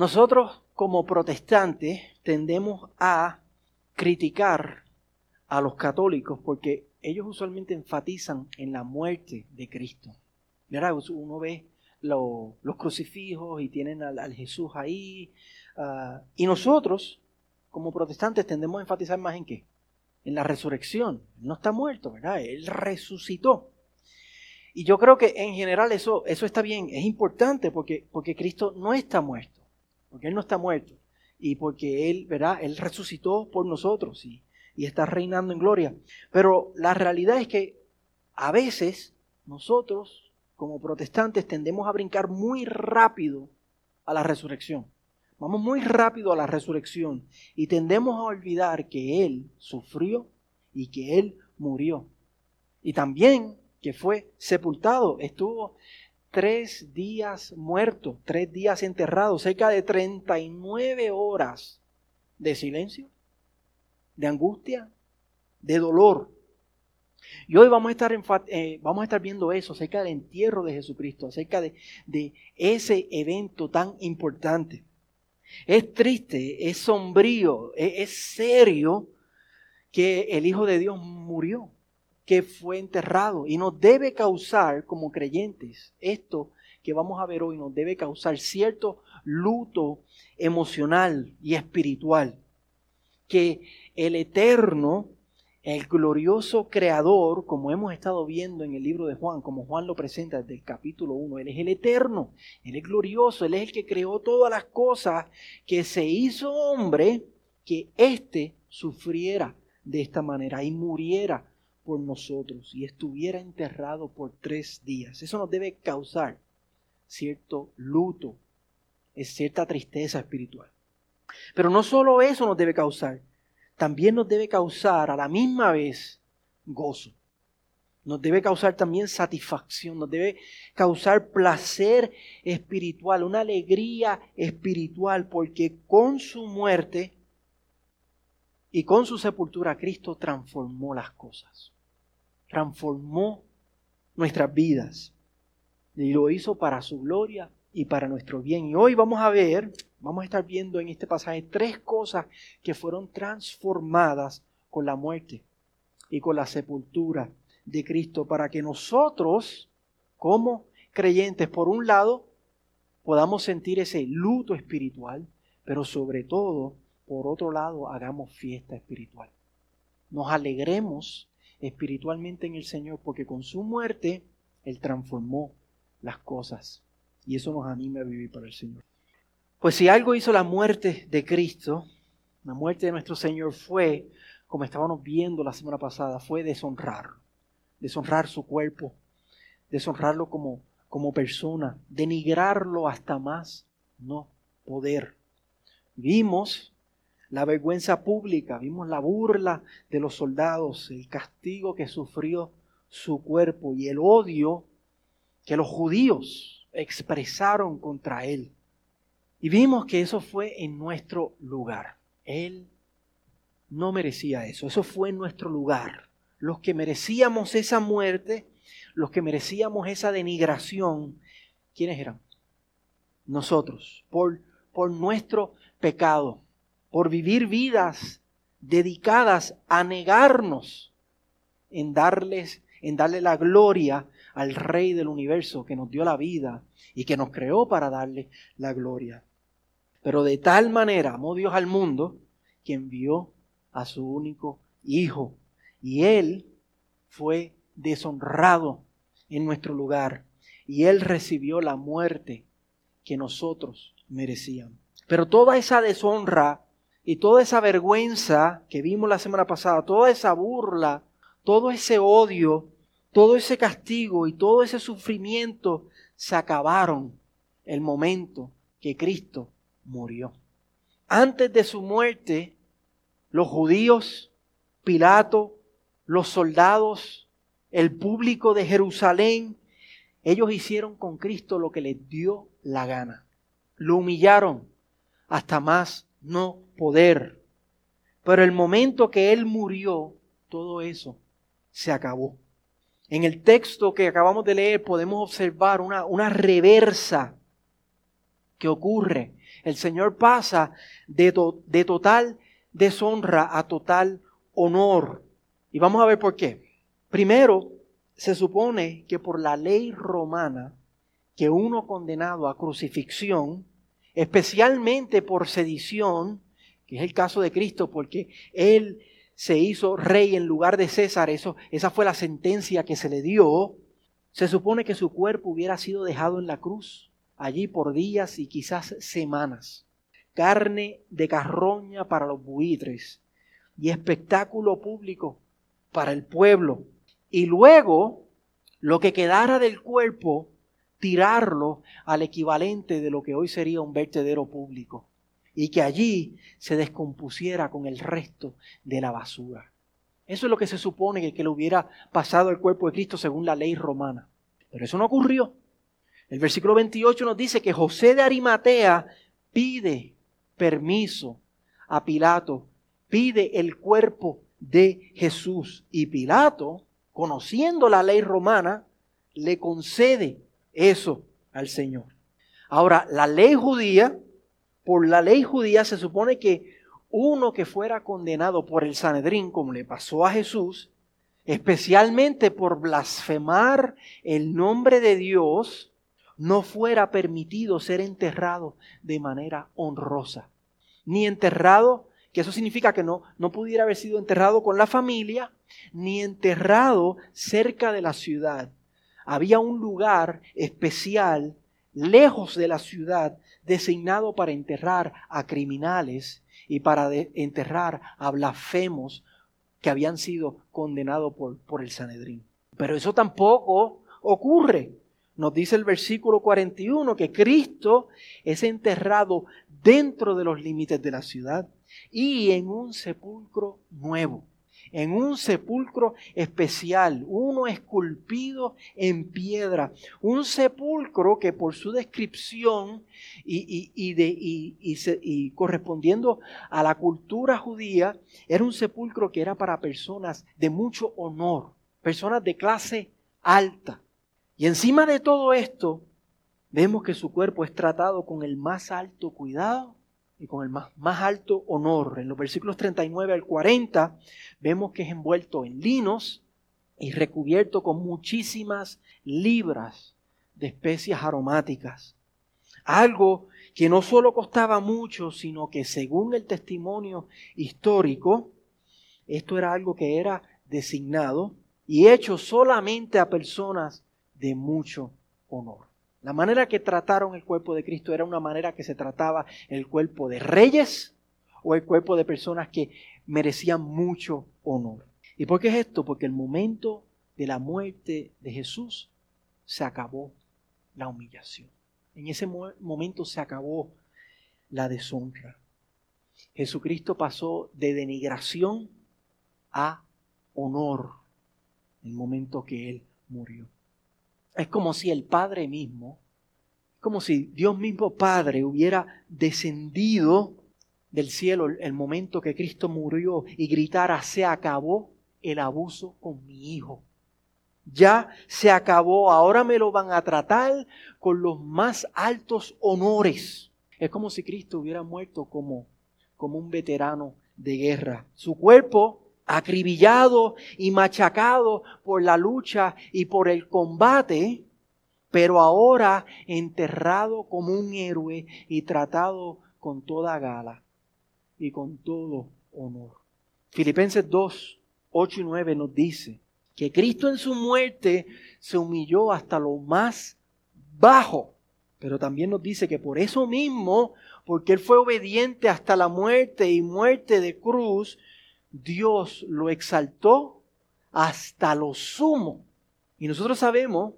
Nosotros como protestantes tendemos a criticar a los católicos porque ellos usualmente enfatizan en la muerte de Cristo. Uno ve los crucifijos y tienen al, Jesús ahí. Ah, y nosotros, como protestantes, tendemos a enfatizar más en qué? En la resurrección. no está muerto, ¿verdad? Él resucitó. Y yo creo que en general eso, eso está bien, es importante porque, porque Cristo no está muerto, porque Él no está muerto y porque Él, ¿verdad? Él resucitó por nosotros y, y está reinando en gloria. Pero la realidad es que a veces nosotros como protestantes tendemos a brincar muy rápido a la resurrección. Vamos muy rápido a la resurrección y tendemos a olvidar que Él sufrió y que Él murió. Y también que fue sepultado, estuvo tres días muerto, tres días enterrado, cerca de 39 horas de silencio, de angustia, de dolor. Y hoy vamos a estar, eh, vamos a estar viendo eso, acerca del entierro de Jesucristo, acerca de, ese evento tan importante. Es triste, es sombrío, es, es serio que el Hijo de Dios murió, que fue enterrado y nos debe causar como creyentes esto que vamos a ver hoy, nos debe causar cierto luto emocional y espiritual. Que el Eterno el glorioso creador, como hemos estado viendo en el libro de Juan, como Juan lo presenta desde el capítulo 1, Él es el eterno, Él es glorioso, Él es el que creó todas las cosas, que se hizo hombre, que éste sufriera de esta manera y muriera por nosotros y estuviera enterrado por tres días. Eso nos debe causar cierto luto, es cierta tristeza espiritual. Pero no solo eso nos debe causar, también nos debe causar a la misma vez gozo. Nos debe causar también satisfacción, nos debe causar placer espiritual, una alegría espiritual, porque con su muerte y con su sepultura Cristo transformó las cosas, transformó nuestras vidas y lo hizo para su gloria y para nuestro bien. Y hoy vamos a ver, vamos a estar viendo en este pasaje tres cosas que fueron transformadas con la muerte y con la sepultura de Cristo para que nosotros, como creyentes, por un lado, podamos sentir ese luto espiritual, pero sobre todo, por otro lado, hagamos fiesta espiritual. Nos alegremos espiritualmente en el Señor porque con su muerte Él transformó las cosas y eso nos anima a vivir para el Señor. Pues si algo hizo la muerte de Cristo, la muerte de nuestro Señor fue, como estábamos viendo la semana pasada, fue deshonrar, deshonrar su cuerpo, deshonrarlo como, como persona, denigrarlo hasta más no poder. Vimos la vergüenza pública, vimos la burla de los soldados, el castigo que sufrió su cuerpo y el odio que los judíos expresaron contra Él. Y vimos que eso fue en nuestro lugar. Él no merecía eso, eso fue en nuestro lugar. Los que merecíamos esa muerte, los que merecíamos esa denigración, ¿quiénes eran? Nosotros, por, por nuestro pecado, por vivir vidas dedicadas a negarnos en darles, en darle la gloria al Rey del universo que nos dio la vida y que nos creó para darle la gloria. Pero de tal manera amó Dios al mundo que envió a su único Hijo. Y Él fue deshonrado en nuestro lugar. Y Él recibió la muerte que nosotros merecíamos. Pero toda esa deshonra y toda esa vergüenza que vimos la semana pasada, toda esa burla, todo ese odio todo ese castigo y todo ese sufrimiento se acabaron el momento que Cristo murió. Antes de su muerte, los judíos, Pilato, los soldados, el público de Jerusalén, ellos hicieron con Cristo lo que les dio la gana. Lo humillaron hasta más no poder. Pero el momento que Él murió, todo eso se acabó. En el texto que acabamos de leer podemos observar una, una reversa ¿Qué ocurre? El Señor pasa de, de total deshonra a total honor. Y vamos a ver por qué. Primero, se supone que por la ley romana, que uno condenado a crucifixión, especialmente por sedición, que es el caso de Cristo, porque Él se hizo rey en lugar de César, eso, esa fue la sentencia que se le dio, se supone que su cuerpo hubiera sido dejado en la cruz, allí por días y quizás semanas. Carne de carroña para los buitres y espectáculo público para el pueblo. Y luego, lo que quedara del cuerpo, tirarlo al equivalente de lo que hoy sería un vertedero público y que allí se descompusiera con el resto de la basura. Eso es lo que se supone que, le hubiera pasado al cuerpo de Cristo según la ley romana. Pero eso no ocurrió. El versículo 28 nos dice que José de Arimatea pide permiso a Pilato, pide el cuerpo de Jesús y Pilato, conociendo la ley romana, le concede eso al Señor. Ahora, la ley judía por la ley judía se supone que uno que fuera condenado por el Sanedrín, como le pasó a Jesús, especialmente por blasfemar el nombre de Dios, no fuera permitido ser enterrado de manera honrosa. Ni enterrado, que eso significa que no, no pudiera haber sido enterrado con la familia, ni enterrado cerca de la ciudad. Había un lugar especial lejos de la ciudad, designado para enterrar a criminales y para enterrar a blasfemos que habían sido condenados por, por el Sanedrín. Pero eso tampoco ocurre. Nos dice el versículo 41 que Cristo es enterrado dentro de los límites de la ciudad y en un sepulcro nuevo en un sepulcro especial, uno esculpido en piedra, un sepulcro que por su descripción y, y, correspondiendo a la cultura judía, era un sepulcro que era para personas de mucho honor, personas de clase alta. Y encima de todo esto, vemos que su cuerpo es tratado con el más alto cuidado y con el más, más, alto honor. En los versículos 39 al 40 vemos que es envuelto en linos y recubierto con muchísimas libras de especias aromáticas. Algo que no solo costaba mucho, sino que según el testimonio histórico, esto era algo que era designado y hecho solamente a personas de mucho honor. La manera que trataron el cuerpo de Cristo era una manera que se trataba el cuerpo de reyes o el cuerpo de personas que merecían mucho honor. ¿Y por qué es esto? Porque el momento de la muerte de Jesús se acabó la humillación. En ese momento se acabó la deshonra. Jesucristo pasó de denigración a honor en el momento que Él murió. Es como si el Padre mismo, como si Dios mismo Padre hubiera descendido del cielo el momento que Cristo murió y gritara, se acabó el abuso con mi hijo. Ya se acabó, ahora me lo van a tratar con los más altos honores. Es como si Cristo hubiera muerto como, como un veterano de guerra. Su cuerpo acribillado y machacado por la lucha y por el combate, pero ahora enterrado como un héroe y tratado con toda gala y con todo honor. Filipenses 2, 8 y 9 nos dice que Cristo en su muerte se humilló hasta lo más bajo, pero también nos dice que por eso mismo, porque Él fue obediente hasta la muerte y muerte de cruz, Dios lo exaltó hasta lo sumo. Y nosotros sabemos,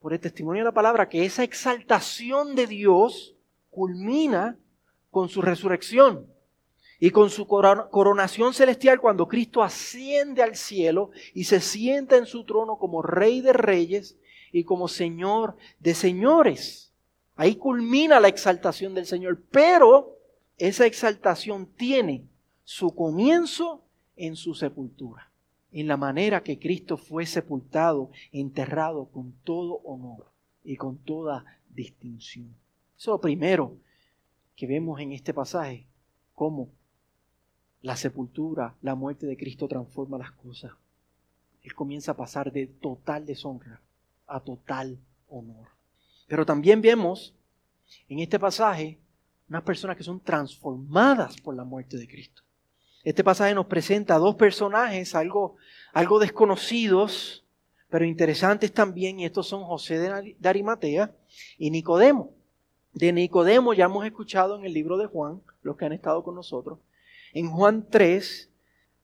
por el testimonio de la palabra, que esa exaltación de Dios culmina con su resurrección y con su coronación celestial cuando Cristo asciende al cielo y se sienta en su trono como Rey de Reyes y como Señor de Señores. Ahí culmina la exaltación del Señor, pero esa exaltación tiene su comienzo en su sepultura, en la manera que Cristo fue sepultado, enterrado con todo honor y con toda distinción. Eso es lo primero que vemos en este pasaje, cómo la sepultura, la muerte de Cristo transforma las cosas. Él comienza a pasar de total deshonra a total honor. Pero también vemos en este pasaje unas personas que son transformadas por la muerte de Cristo. Este pasaje nos presenta dos personajes algo, algo desconocidos, pero interesantes también, y estos son José de Arimatea y Nicodemo. De Nicodemo ya hemos escuchado en el libro de Juan, los que han estado con nosotros. En Juan 3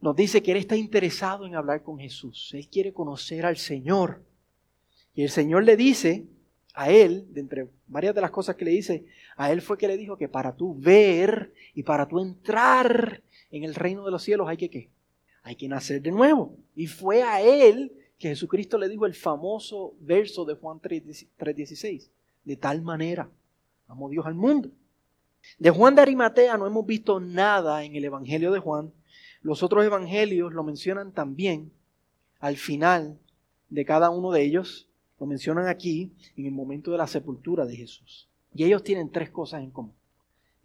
nos dice que él está interesado en hablar con Jesús. Él quiere conocer al Señor. Y el Señor le dice a él, de entre varias de las cosas que le dice, a él fue que le dijo que para tú ver y para tú entrar en el reino de los cielos hay que qué? Hay que nacer de nuevo. Y fue a él que Jesucristo le dijo el famoso verso de Juan 3:16. De tal manera amó Dios al mundo. De Juan de Arimatea no hemos visto nada en el Evangelio de Juan. Los otros evangelios lo mencionan también al final de cada uno de ellos. Lo mencionan aquí en el momento de la sepultura de Jesús. Y ellos tienen tres cosas en común.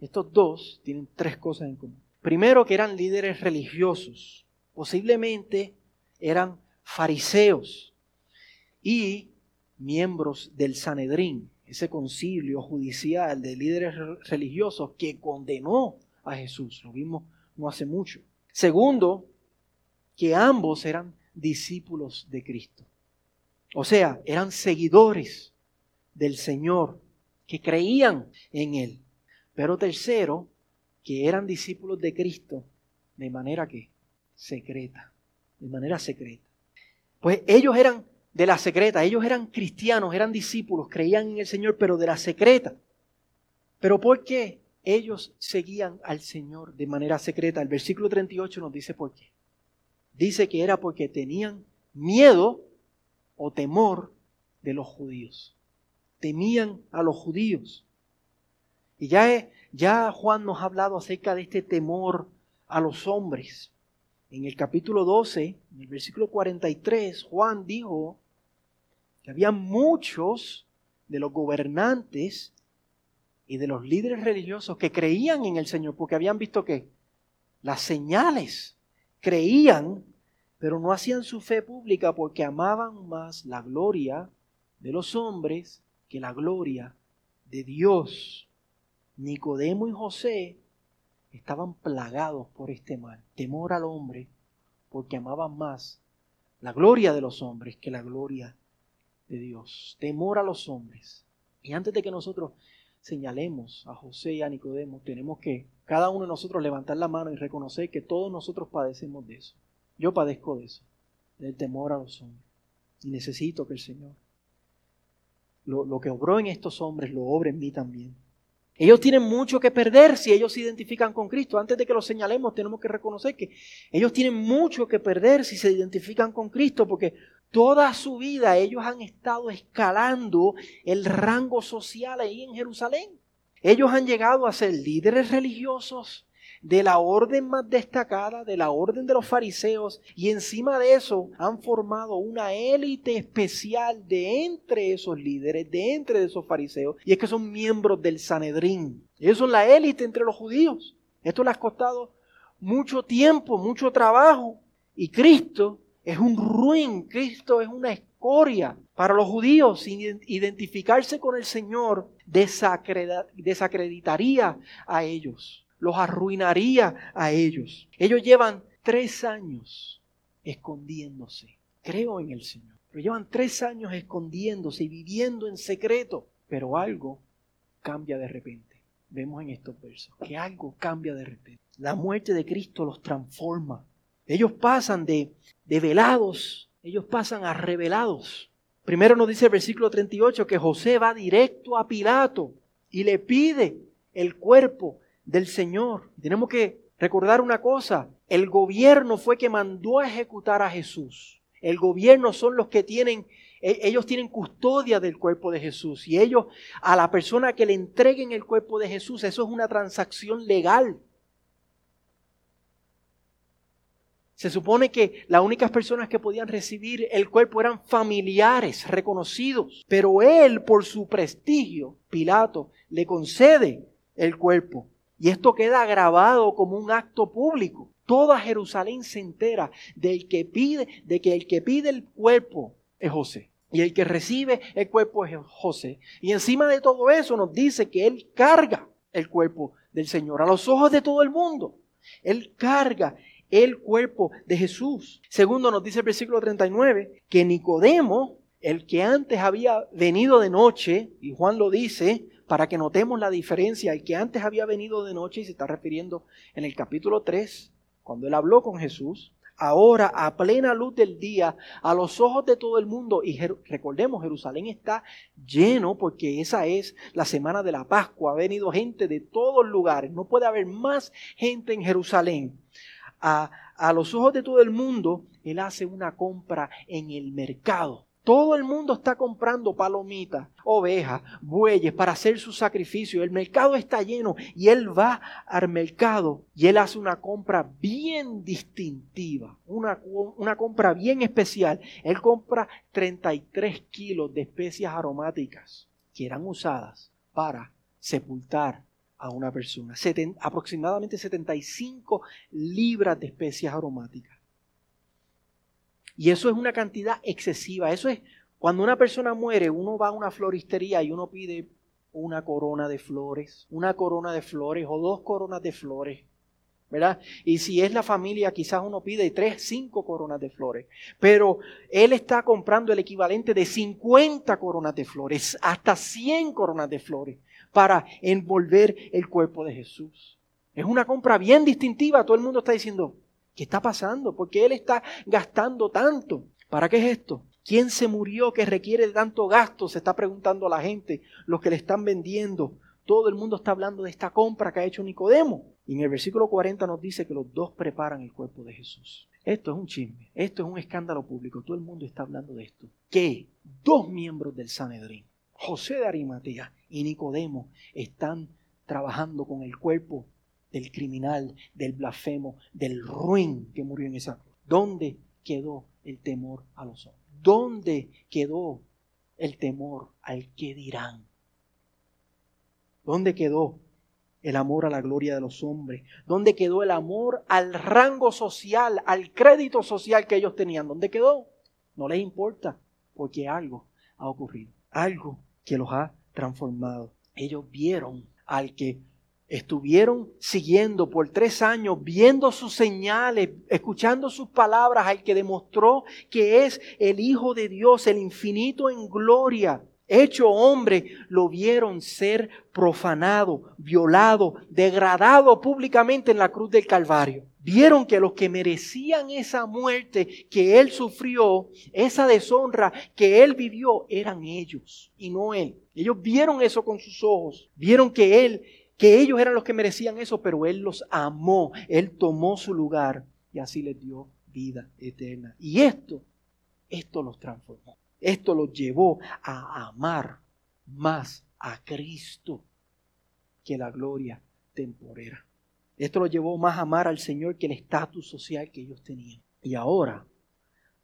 Estos dos tienen tres cosas en común. Primero que eran líderes religiosos. Posiblemente eran fariseos y miembros del Sanedrín, ese concilio judicial de líderes religiosos que condenó a Jesús. Lo vimos no hace mucho. Segundo, que ambos eran discípulos de Cristo. O sea, eran seguidores del Señor, que creían en Él. Pero tercero, que eran discípulos de Cristo de manera que secreta, de manera secreta. Pues ellos eran de la secreta, ellos eran cristianos, eran discípulos, creían en el Señor, pero de la secreta. Pero ¿por qué ellos seguían al Señor de manera secreta? El versículo 38 nos dice por qué. Dice que era porque tenían miedo o temor de los judíos. Temían a los judíos. Y ya, ya Juan nos ha hablado acerca de este temor a los hombres. En el capítulo 12, en el versículo 43, Juan dijo que había muchos de los gobernantes y de los líderes religiosos que creían en el Señor porque habían visto que las señales creían pero no hacían su fe pública porque amaban más la gloria de los hombres que la gloria de Dios. Nicodemo y José estaban plagados por este mal, temor al hombre, porque amaban más la gloria de los hombres que la gloria de Dios. Temor a los hombres. Y antes de que nosotros señalemos a José y a Nicodemo, tenemos que cada uno de nosotros levantar la mano y reconocer que todos nosotros padecemos de eso. Yo padezco de eso, del temor a los hombres. Y necesito que el Señor, lo, lo que obró en estos hombres, lo obre en mí también. Ellos tienen mucho que perder si ellos se identifican con Cristo. Antes de que lo señalemos, tenemos que reconocer que ellos tienen mucho que perder si se identifican con Cristo, porque toda su vida ellos han estado escalando el rango social ahí en Jerusalén. Ellos han llegado a ser líderes religiosos, de la orden más destacada, de la orden de los fariseos, y encima de eso han formado una élite especial de entre esos líderes, de entre esos fariseos, y es que son miembros del Sanedrín. Ellos son la élite entre los judíos. Esto les ha costado mucho tiempo, mucho trabajo, y Cristo es un ruin, Cristo es una escoria para los judíos. Identificarse con el Señor desacreditaría a ellos los arruinaría a ellos. Ellos llevan tres años escondiéndose. Creo en el Señor. Pero llevan tres años escondiéndose y viviendo en secreto. Pero algo cambia de repente. Vemos en estos versos que algo cambia de repente. La muerte de Cristo los transforma. Ellos pasan de, de velados, ellos pasan a revelados. Primero nos dice el versículo 38 que José va directo a Pilato y le pide el cuerpo del Señor. Tenemos que recordar una cosa, el gobierno fue que mandó a ejecutar a Jesús. El gobierno son los que tienen, e, ellos tienen custodia del cuerpo de Jesús y ellos a la persona que le entreguen el cuerpo de Jesús, eso es una transacción legal. Se supone que las únicas personas que podían recibir el cuerpo eran familiares reconocidos, pero él por su prestigio, Pilato, le concede el cuerpo. Y esto queda grabado como un acto público. Toda Jerusalén se entera del que pide, de que el que pide el cuerpo es José. Y el que recibe el cuerpo es José. Y encima de todo eso nos dice que él carga el cuerpo del Señor a los ojos de todo el mundo. Él carga el cuerpo de Jesús. Segundo nos dice el versículo 39 que Nicodemo, el que antes había venido de noche, y Juan lo dice, para que notemos la diferencia, el que antes había venido de noche, y se está refiriendo en el capítulo 3, cuando él habló con Jesús, ahora a plena luz del día, a los ojos de todo el mundo, y recordemos, Jerusalén está lleno porque esa es la semana de la Pascua, ha venido gente de todos lugares, no puede haber más gente en Jerusalén. A, a los ojos de todo el mundo, él hace una compra en el mercado todo el mundo está comprando palomitas, ovejas, bueyes para hacer su sacrificio. El mercado está lleno y él va al mercado y él hace una compra bien distintiva, una, una compra bien especial. Él compra 33 kilos de especias aromáticas que eran usadas para sepultar a una persona. aproximadamente 75 libras de especias aromáticas. Y eso es una cantidad excesiva. Eso es cuando una persona muere, uno va a una floristería y uno pide una corona de flores, una corona de flores o dos coronas de flores. ¿verdad? Y si es la familia, quizás uno pide tres, cinco coronas de flores. Pero él está comprando el equivalente de 50 coronas de flores, hasta 100 coronas de flores, para envolver el cuerpo de Jesús. Es una compra bien distintiva. Todo el mundo está diciendo, ¿Qué está pasando? ¿Por qué Él está gastando tanto? ¿Para qué es esto? ¿Quién se murió que requiere tanto gasto? Se está preguntando la gente, los que le están vendiendo. Todo el mundo está hablando de esta compra que ha hecho Nicodemo. Y en el versículo 40 nos dice que los dos preparan el cuerpo de Jesús. Esto es un chisme, esto es un escándalo público. Todo el mundo está hablando de esto. Que dos miembros del Sanedrín, José de Arimatea y Nicodemo, están trabajando con el cuerpo del criminal, del blasfemo, del ruin que murió en esa cruz. ¿Dónde quedó el temor a los hombres? ¿Dónde quedó el temor al que dirán? ¿Dónde quedó el amor a la gloria de los hombres? ¿Dónde quedó el amor al rango social, al crédito social que ellos tenían? ¿Dónde quedó? No les importa, porque algo ha ocurrido, algo que los ha transformado. Ellos vieron al que Estuvieron siguiendo por tres años, viendo sus señales, escuchando sus palabras al que demostró que es el Hijo de Dios, el infinito en gloria, hecho hombre, lo vieron ser profanado, violado, degradado públicamente en la cruz del Calvario. Vieron que los que merecían esa muerte que él sufrió, esa deshonra que él vivió, eran ellos y no él. Ellos vieron eso con sus ojos, vieron que él que ellos eran los que merecían eso, pero Él los amó, Él tomó su lugar y así les dio vida eterna. Y esto, esto los transformó, esto los llevó a amar más a Cristo que la gloria temporera. Esto los llevó más a amar al Señor que el estatus social que ellos tenían. Y ahora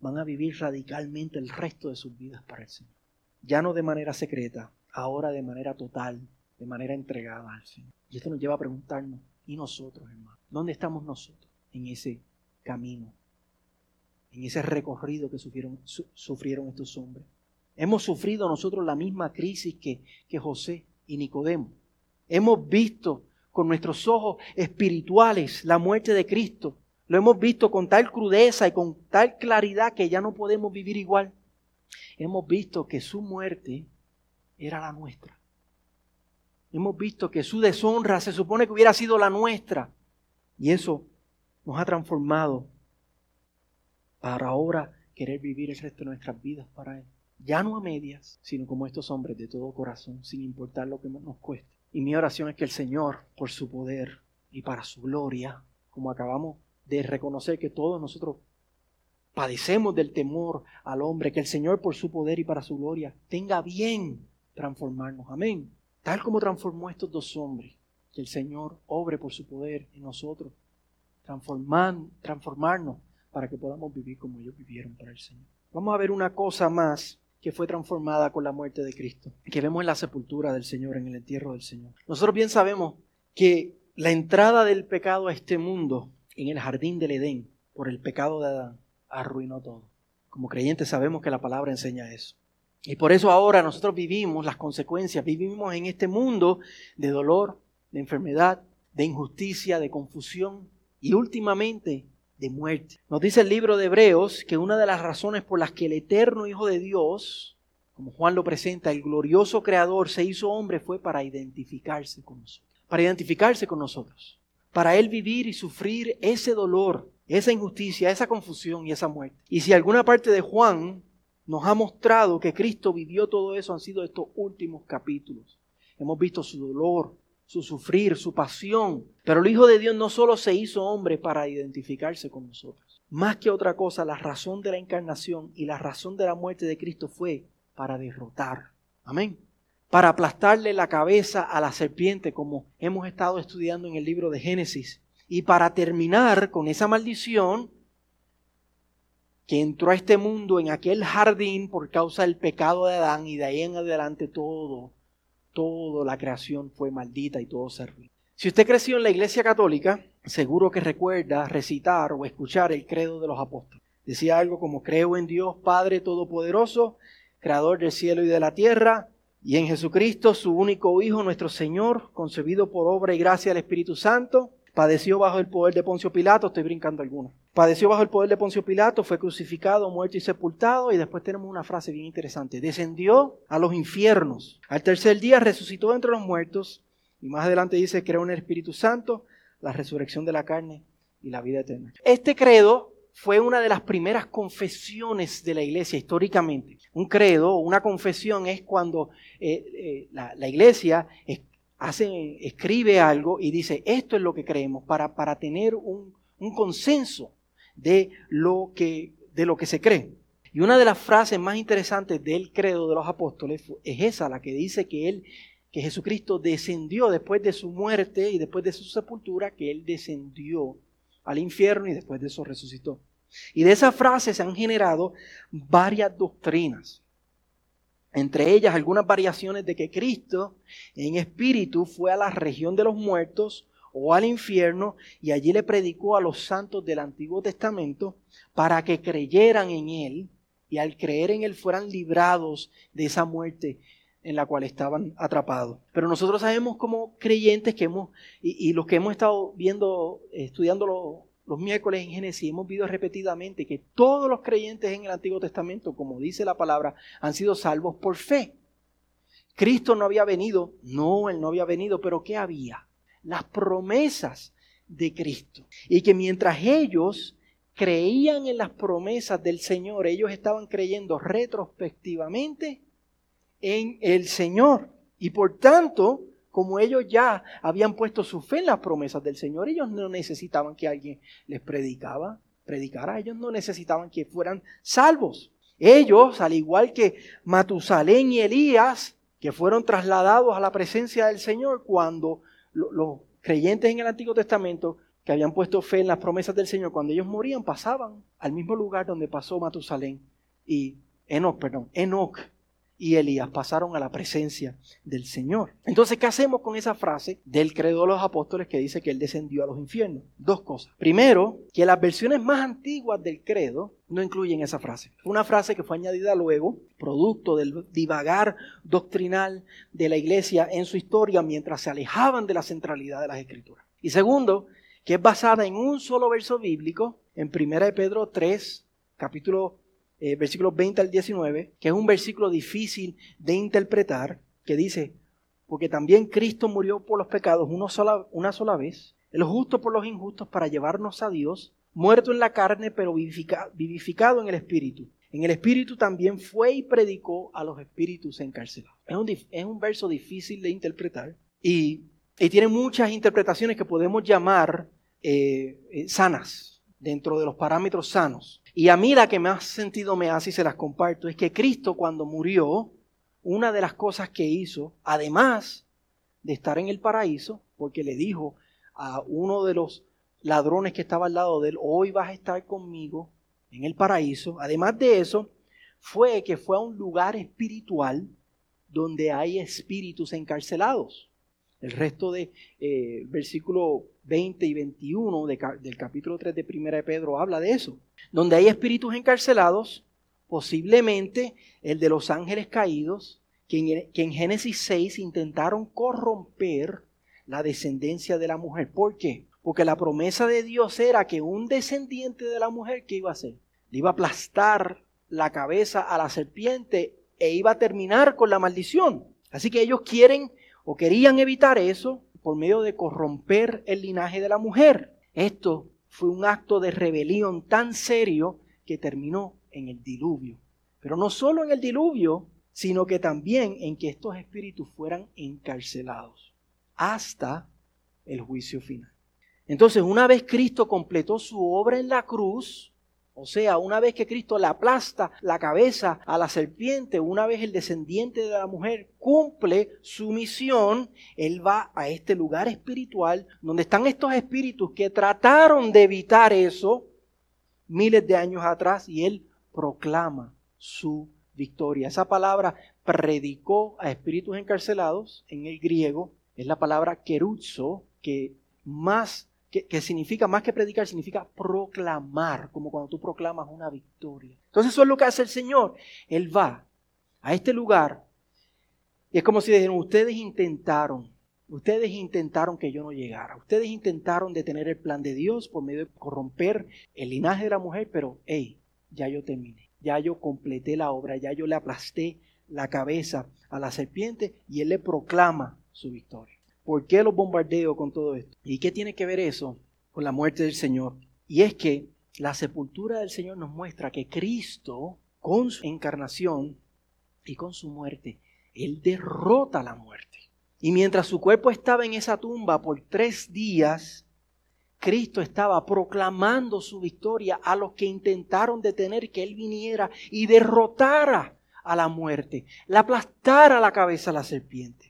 van a vivir radicalmente el resto de sus vidas para el Señor. Ya no de manera secreta, ahora de manera total, de manera entregada al Señor. Y esto nos lleva a preguntarnos, ¿y nosotros, hermano? ¿Dónde estamos nosotros en ese camino? En ese recorrido que sufrieron, sufrieron estos hombres. Hemos sufrido nosotros la misma crisis que, que José y Nicodemo. Hemos visto con nuestros ojos espirituales la muerte de Cristo. Lo hemos visto con tal crudeza y con tal claridad que ya no podemos vivir igual. Hemos visto que su muerte era la nuestra. Hemos visto que su deshonra se supone que hubiera sido la nuestra. Y eso nos ha transformado para ahora querer vivir el resto de nuestras vidas para Él. Ya no a medias, sino como estos hombres de todo corazón, sin importar lo que nos cueste. Y mi oración es que el Señor, por su poder y para su gloria, como acabamos de reconocer que todos nosotros padecemos del temor al hombre, que el Señor, por su poder y para su gloria, tenga bien transformarnos. Amén. Tal como transformó a estos dos hombres, que el Señor obre por su poder en nosotros, transformarnos para que podamos vivir como ellos vivieron para el Señor. Vamos a ver una cosa más que fue transformada con la muerte de Cristo, que vemos en la sepultura del Señor, en el entierro del Señor. Nosotros bien sabemos que la entrada del pecado a este mundo en el jardín del Edén por el pecado de Adán arruinó todo. Como creyentes sabemos que la palabra enseña eso. Y por eso ahora nosotros vivimos las consecuencias, vivimos en este mundo de dolor, de enfermedad, de injusticia, de confusión y últimamente de muerte. Nos dice el libro de Hebreos que una de las razones por las que el eterno Hijo de Dios, como Juan lo presenta, el glorioso Creador se hizo hombre fue para identificarse con nosotros, para identificarse con nosotros, para Él vivir y sufrir ese dolor, esa injusticia, esa confusión y esa muerte. Y si alguna parte de Juan nos ha mostrado que Cristo vivió todo eso han sido estos últimos capítulos. Hemos visto su dolor, su sufrir, su pasión. Pero el Hijo de Dios no solo se hizo hombre para identificarse con nosotros. Más que otra cosa, la razón de la encarnación y la razón de la muerte de Cristo fue para derrotar. Amén. Para aplastarle la cabeza a la serpiente, como hemos estado estudiando en el libro de Génesis. Y para terminar con esa maldición que entró a este mundo en aquel jardín por causa del pecado de Adán y de ahí en adelante todo, toda la creación fue maldita y todo se. Si usted creció en la iglesia católica, seguro que recuerda recitar o escuchar el credo de los apóstoles. Decía algo como creo en Dios Padre Todopoderoso, Creador del cielo y de la tierra, y en Jesucristo, su único Hijo, nuestro Señor, concebido por obra y gracia del Espíritu Santo, padeció bajo el poder de Poncio Pilato, estoy brincando alguna. Padeció bajo el poder de Poncio Pilato, fue crucificado, muerto y sepultado. Y después tenemos una frase bien interesante. Descendió a los infiernos. Al tercer día resucitó entre los muertos. Y más adelante dice, creó en el Espíritu Santo, la resurrección de la carne y la vida eterna. Este credo fue una de las primeras confesiones de la iglesia históricamente. Un credo, una confesión es cuando eh, eh, la, iglesia escribe algo y dice, esto es lo que creemos, para, tener un consenso de lo que, de lo que se cree. Y una de las frases más interesantes del credo de los apóstoles es esa, la que dice que él, que Jesucristo descendió después de su muerte y después de su sepultura, que él descendió al infierno y después de eso resucitó. Y de esa frase se han generado varias doctrinas. Entre ellas algunas variaciones de que Cristo en espíritu fue a la región de los muertos o al infierno y allí le predicó a los santos del Antiguo Testamento para que creyeran en Él y al creer en Él fueran librados de esa muerte en la cual estaban atrapados. Pero nosotros sabemos como creyentes que hemos, y, los que hemos estado viendo, estudiando los miércoles en Génesis, hemos visto repetidamente que todos los creyentes en el Antiguo Testamento, como dice la palabra, han sido salvos por fe. Cristo no había venido, no, Él no había venido, pero ¿qué había? Las promesas de Cristo. Y que mientras ellos creían en las promesas del Señor, ellos estaban creyendo retrospectivamente en el Señor. Y por tanto, como ellos ya habían puesto su fe en las promesas del Señor, ellos no necesitaban que alguien les predicaba, predicara, ellos no necesitaban que fueran salvos. Ellos, al igual que Matusalén y Elías, que fueron trasladados a la presencia del Señor cuando los creyentes en el Antiguo Testamento que habían puesto fe en las promesas del Señor, cuando ellos morían, pasaban al mismo lugar donde pasó Matusalén y Enoch, perdón, Enoch y Elías pasaron a la presencia del Señor. Entonces, ¿qué hacemos con esa frase del credo de los apóstoles que dice que Él descendió a los infiernos? Dos cosas. Primero, que las versiones más antiguas del credo no incluyen esa frase. Una frase que fue añadida luego, producto del divagar doctrinal de la iglesia en su historia mientras se alejaban de la centralidad de las escrituras. Y segundo, que es basada en un solo verso bíblico, en 1 de Pedro 3, capítulo eh, versículos 20 al 19, que es un versículo difícil de interpretar, que dice, porque también Cristo murió por los pecados una sola, una sola vez, el justo por los injustos para llevarnos a Dios, muerto en la carne, pero vivificado en el Espíritu. En el Espíritu también fue y predicó a los espíritus encarcelados. Es un, es un verso difícil de interpretar y, y, tiene muchas interpretaciones que podemos llamar eh, eh, sanas, dentro de los parámetros sanos. Y a mí la que más sentido me hace y se las comparto es que Cristo cuando murió, una de las cosas que hizo, además de estar en el paraíso, porque le dijo a uno de los ladrones que estaban al lado de él, hoy vas a estar conmigo en el paraíso. Además de eso, fue que fue a un lugar espiritual donde hay espíritus encarcelados. El resto de eh, versículo 20 y 21 del capítulo 3 de 1 de Pedro habla de eso. Donde hay espíritus encarcelados, posiblemente el de los ángeles caídos, que en, que en Génesis 6 intentaron corromper la descendencia de la mujer. ¿Por qué? Porque la promesa de Dios era que un descendiente de la mujer, ¿qué iba a hacer? Le iba a aplastar la cabeza a la serpiente e iba a terminar con la maldición. Así que ellos quieren o querían evitar eso por medio de corromper el linaje de la mujer. Esto fue un acto de rebelión tan serio que terminó en el diluvio. Pero no solo en el diluvio, sino que también en que estos espíritus fueran encarcelados hasta el juicio final. Entonces, una vez Cristo completó su obra en la cruz, o sea, una vez que Cristo le aplasta la cabeza a la serpiente, una vez el descendiente de la mujer cumple su misión, Él va a este lugar espiritual donde están estos espíritus que trataron de evitar eso miles de años atrás y Él proclama su victoria. Esa palabra predicó a espíritus encarcelados en el griego es la palabra queruzo, que más que, significa más que predicar, significa proclamar, como cuando tú proclamas una victoria. Entonces eso es lo que hace el Señor. Él va a este lugar y es como si dijeran, ustedes intentaron, ustedes intentaron que yo no llegara, ustedes intentaron detener el plan de Dios por medio de corromper el linaje de la mujer, pero hey, ya yo terminé, ya yo completé la obra, ya yo le aplasté la cabeza a la serpiente y él le proclama su victoria. ¿Por qué los bombardeo con todo esto? ¿Y qué tiene que ver eso con la muerte del Señor? Y es que la sepultura del Señor nos muestra que Cristo, con su encarnación y con su muerte, Él derrota la muerte. Y mientras su cuerpo estaba en esa tumba por tres días, Cristo estaba proclamando su victoria a los que intentaron detener que Él viniera y derrotara a la muerte, le aplastara la cabeza a la serpiente.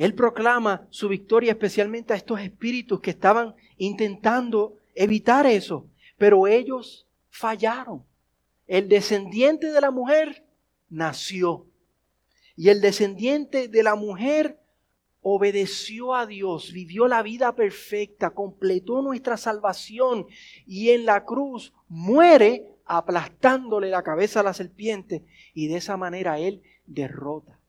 Él proclama su victoria especialmente a estos espíritus que estaban intentando evitar eso, pero ellos fallaron. El descendiente de la mujer nació y el descendiente de la mujer obedeció a Dios, vivió la vida perfecta, completó nuestra salvación y en la cruz muere aplastándole la cabeza a la serpiente y de esa manera Él derrota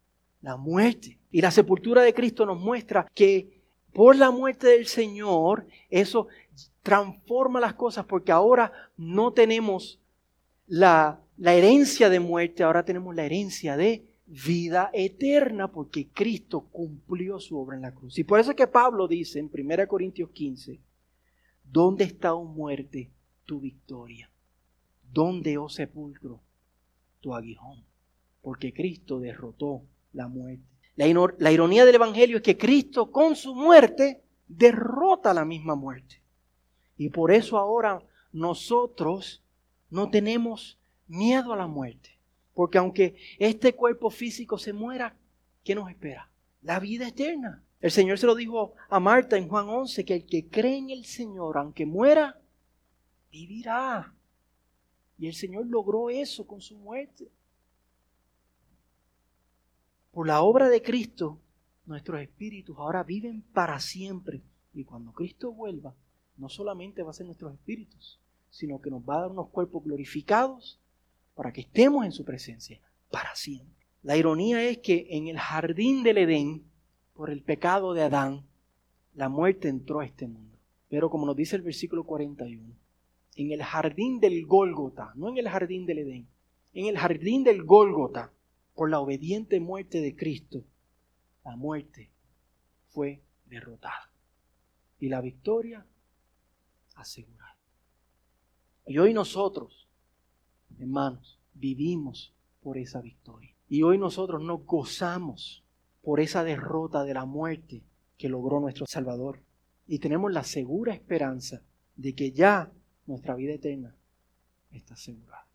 la muerte. Y la sepultura de Cristo nos muestra que por la muerte del Señor, eso transforma las cosas porque ahora no tenemos la, la herencia de muerte, ahora tenemos la herencia de vida eterna porque Cristo cumplió su obra en la cruz. Y por eso es que Pablo dice en 1 Corintios 15, ¿dónde está, oh muerte, tu victoria? ¿Dónde, oh sepulcro, tu aguijón? Porque Cristo derrotó la muerte. La, ironía del Evangelio es que Cristo con su muerte derrota la misma muerte. Y por eso ahora nosotros no tenemos miedo a la muerte. Porque aunque este cuerpo físico se muera, ¿qué nos espera? La vida eterna. El Señor se lo dijo a Marta en Juan 11, que el que cree en el Señor, aunque muera, vivirá. Y el Señor logró eso con su muerte. Por la obra de Cristo, nuestros espíritus ahora viven para siempre. Y cuando Cristo vuelva, no solamente va a ser nuestros espíritus, sino que nos va a dar unos cuerpos glorificados para que estemos en su presencia para siempre. La ironía es que en el jardín del Edén, por el pecado de Adán, la muerte entró a este mundo. Pero como nos dice el versículo 41, en el jardín del Gólgota, no en el jardín del Edén, en el jardín del Gólgota, por la obediente muerte de Cristo, la muerte fue derrotada y la victoria asegurada. Y hoy nosotros, hermanos, vivimos por esa victoria. Y hoy nosotros nos gozamos por esa derrota de la muerte que logró nuestro Salvador. Y tenemos la segura esperanza de que ya nuestra vida eterna está asegurada.